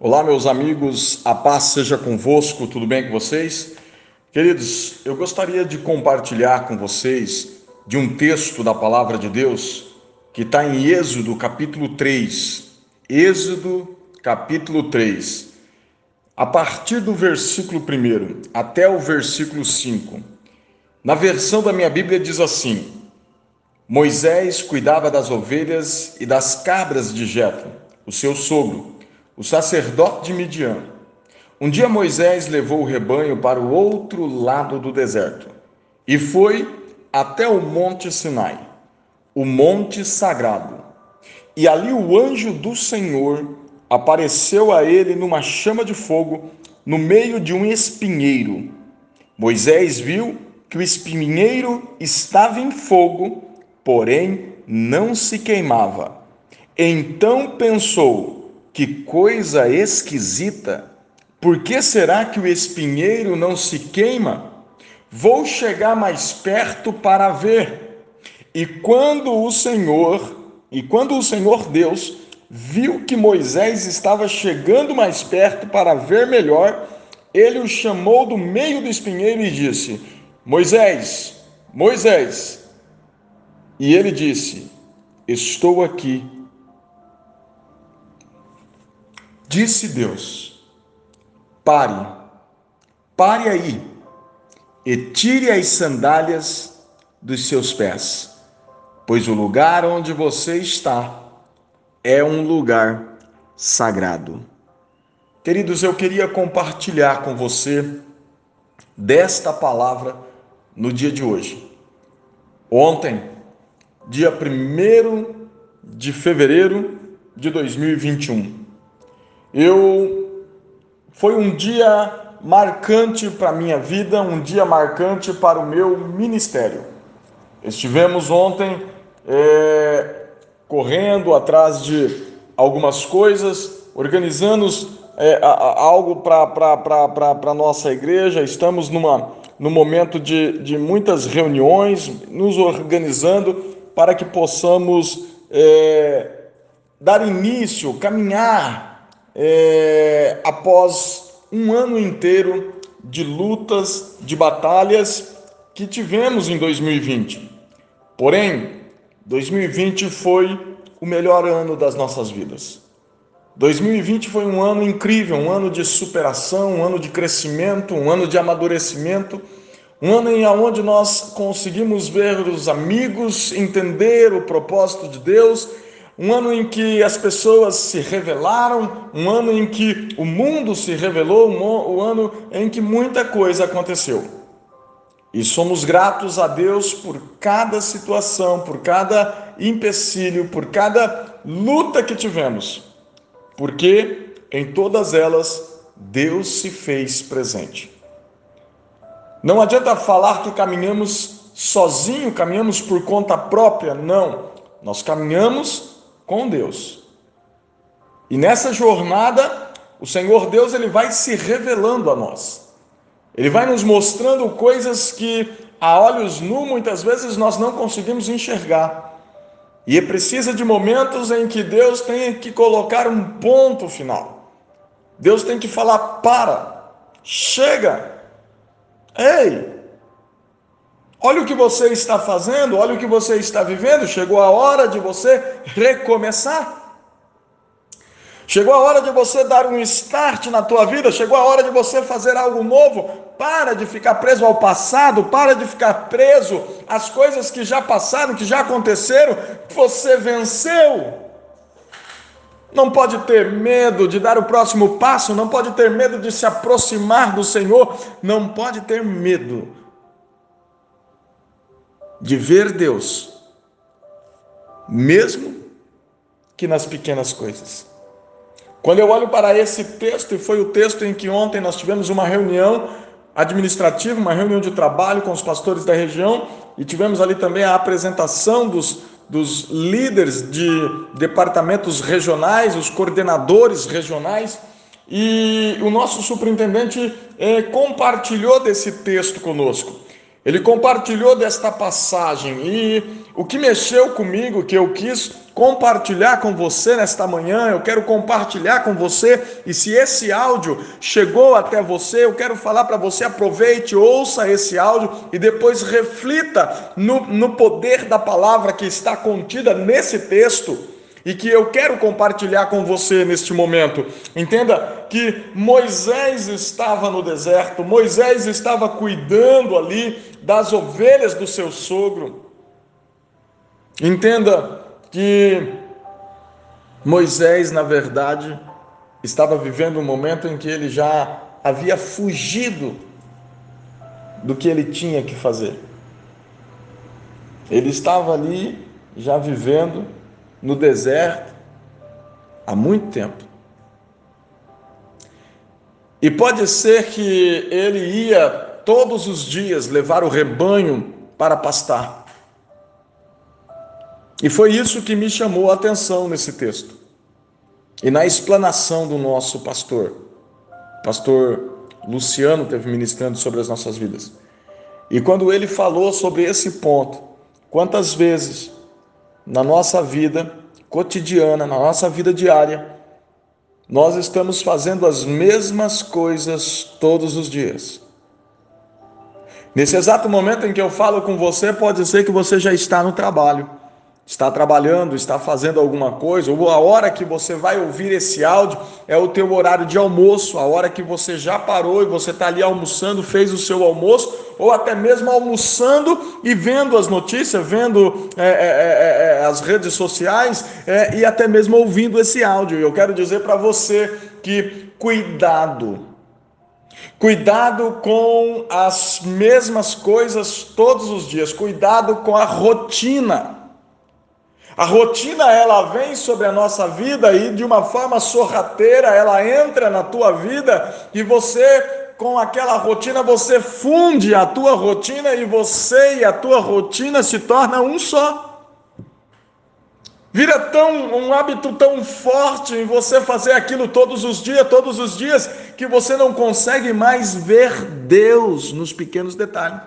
Olá, meus amigos, a paz seja convosco, tudo bem com vocês? Queridos, eu gostaria de compartilhar com vocês de um texto da palavra de Deus que está em Êxodo, capítulo 3. Êxodo, capítulo 3. A partir do versículo 1 até o versículo 5. Na versão da minha Bíblia diz assim: Moisés cuidava das ovelhas e das cabras de Jetro, o seu sogro o sacerdote de Midian. Um dia Moisés levou o rebanho para o outro lado do deserto e foi até o Monte Sinai, o monte sagrado. E ali o anjo do Senhor apareceu a ele numa chama de fogo no meio de um espinheiro. Moisés viu que o espinheiro estava em fogo, porém não se queimava. Então pensou: que coisa esquisita! Por que será que o espinheiro não se queima? Vou chegar mais perto para ver. E quando o Senhor, e quando o Senhor Deus viu que Moisés estava chegando mais perto para ver melhor, ele o chamou do meio do espinheiro e disse: Moisés, Moisés. E ele disse: Estou aqui. Disse Deus: Pare, pare aí e tire as sandálias dos seus pés, pois o lugar onde você está é um lugar sagrado. Queridos, eu queria compartilhar com você desta palavra no dia de hoje. Ontem, dia 1 de fevereiro de 2021, eu foi um dia marcante para a minha vida, um dia marcante para o meu ministério. Estivemos ontem é, correndo atrás de algumas coisas, organizando é, algo para a nossa igreja. Estamos numa, num momento de, de muitas reuniões, nos organizando para que possamos é, dar início, caminhar é, após um ano inteiro de lutas, de batalhas que tivemos em 2020. Porém, 2020 foi o melhor ano das nossas vidas. 2020 foi um ano incrível, um ano de superação, um ano de crescimento, um ano de amadurecimento, um ano em onde nós conseguimos ver os amigos, entender o propósito de Deus um ano em que as pessoas se revelaram, um ano em que o mundo se revelou, um ano em que muita coisa aconteceu. E somos gratos a Deus por cada situação, por cada empecilho, por cada luta que tivemos, porque em todas elas Deus se fez presente. Não adianta falar que caminhamos sozinho, caminhamos por conta própria, não. Nós caminhamos com Deus. E nessa jornada, o Senhor Deus ele vai se revelando a nós. Ele vai nos mostrando coisas que a olhos nu muitas vezes nós não conseguimos enxergar. E é precisa de momentos em que Deus tem que colocar um ponto final. Deus tem que falar: para, chega, ei, Olha o que você está fazendo, olha o que você está vivendo. Chegou a hora de você recomeçar. Chegou a hora de você dar um start na tua vida, chegou a hora de você fazer algo novo. Para de ficar preso ao passado, para de ficar preso às coisas que já passaram, que já aconteceram. Você venceu. Não pode ter medo de dar o próximo passo, não pode ter medo de se aproximar do Senhor, não pode ter medo de ver Deus, mesmo que nas pequenas coisas. Quando eu olho para esse texto, e foi o texto em que ontem nós tivemos uma reunião administrativa, uma reunião de trabalho com os pastores da região, e tivemos ali também a apresentação dos, dos líderes de departamentos regionais, os coordenadores regionais, e o nosso superintendente eh, compartilhou desse texto conosco. Ele compartilhou desta passagem e o que mexeu comigo, que eu quis compartilhar com você nesta manhã, eu quero compartilhar com você, e se esse áudio chegou até você, eu quero falar para você: aproveite, ouça esse áudio e depois reflita no, no poder da palavra que está contida nesse texto e que eu quero compartilhar com você neste momento. Entenda que Moisés estava no deserto, Moisés estava cuidando ali das ovelhas do seu sogro. Entenda que Moisés, na verdade, estava vivendo um momento em que ele já havia fugido do que ele tinha que fazer. Ele estava ali já vivendo no deserto há muito tempo. E pode ser que ele ia todos os dias levar o rebanho para pastar. E foi isso que me chamou a atenção nesse texto. E na explanação do nosso pastor, pastor Luciano teve ministrando sobre as nossas vidas. E quando ele falou sobre esse ponto, quantas vezes na nossa vida cotidiana, na nossa vida diária, nós estamos fazendo as mesmas coisas todos os dias. Nesse exato momento em que eu falo com você, pode ser que você já está no trabalho está trabalhando, está fazendo alguma coisa, ou a hora que você vai ouvir esse áudio é o teu horário de almoço, a hora que você já parou e você está ali almoçando, fez o seu almoço, ou até mesmo almoçando e vendo as notícias, vendo é, é, é, é as redes sociais é, e até mesmo ouvindo esse áudio. Eu quero dizer para você que cuidado. Cuidado com as mesmas coisas todos os dias, cuidado com a rotina. A rotina ela vem sobre a nossa vida e de uma forma sorrateira ela entra na tua vida e você com aquela rotina você funde a tua rotina e você e a tua rotina se torna um só. Vira tão um hábito tão forte em você fazer aquilo todos os dias, todos os dias, que você não consegue mais ver Deus nos pequenos detalhes.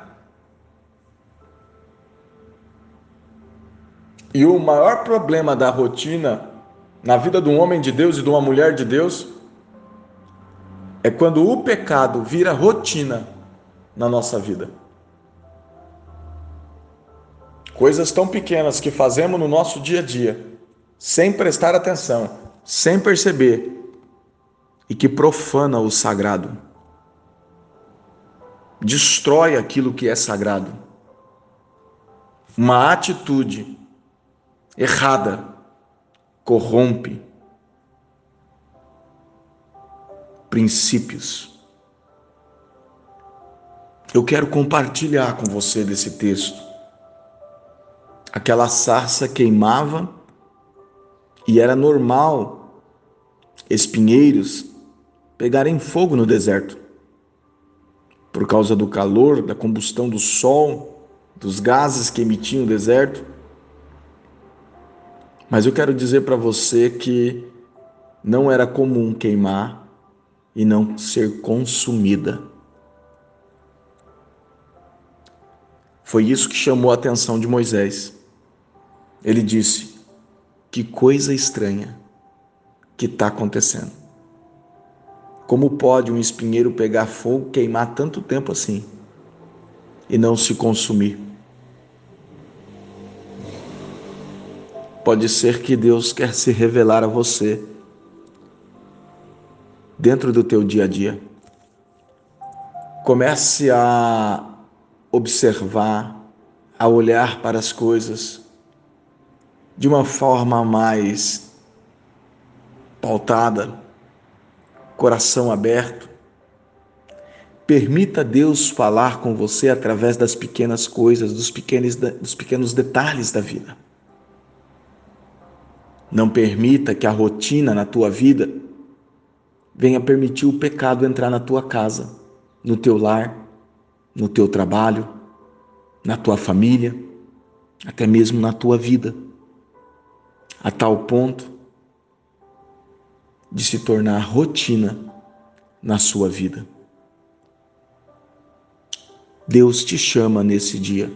E o maior problema da rotina na vida de um homem de Deus e de uma mulher de Deus é quando o pecado vira rotina na nossa vida. Coisas tão pequenas que fazemos no nosso dia a dia, sem prestar atenção, sem perceber, e que profana o sagrado. Destrói aquilo que é sagrado. Uma atitude errada, corrompe princípios. Eu quero compartilhar com você desse texto. Aquela sarça queimava e era normal espinheiros pegarem fogo no deserto. Por causa do calor, da combustão do sol, dos gases que emitiam o deserto. Mas eu quero dizer para você que não era comum queimar e não ser consumida. Foi isso que chamou a atenção de Moisés. Ele disse: Que coisa estranha que está acontecendo. Como pode um espinheiro pegar fogo, queimar tanto tempo assim e não se consumir? Pode ser que Deus quer se revelar a você dentro do teu dia a dia. Comece a observar, a olhar para as coisas de uma forma mais pautada, coração aberto. Permita Deus falar com você através das pequenas coisas, dos pequenos, dos pequenos detalhes da vida. Não permita que a rotina na tua vida venha permitir o pecado entrar na tua casa, no teu lar, no teu trabalho, na tua família, até mesmo na tua vida, a tal ponto de se tornar rotina na sua vida. Deus te chama nesse dia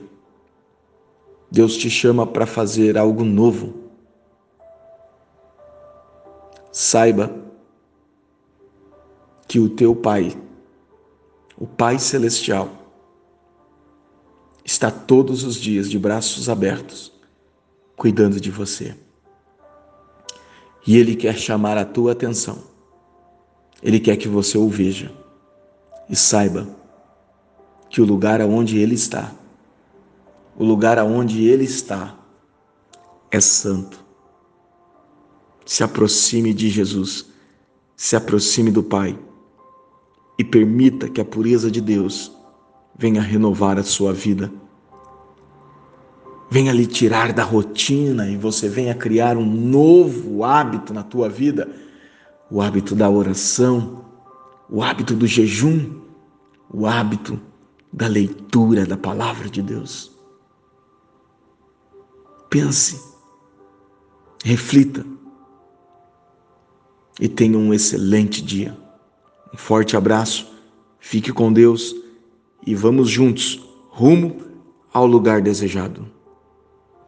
Deus te chama para fazer algo novo. Saiba que o teu Pai, o Pai Celestial, está todos os dias de braços abertos, cuidando de você. E Ele quer chamar a tua atenção. Ele quer que você o veja e saiba que o lugar aonde Ele está, o lugar aonde Ele está, é santo. Se aproxime de Jesus, se aproxime do Pai e permita que a pureza de Deus venha renovar a sua vida. Venha lhe tirar da rotina e você venha criar um novo hábito na tua vida, o hábito da oração, o hábito do jejum, o hábito da leitura da palavra de Deus. Pense, reflita e tenha um excelente dia. Um forte abraço, fique com Deus e vamos juntos rumo ao lugar desejado.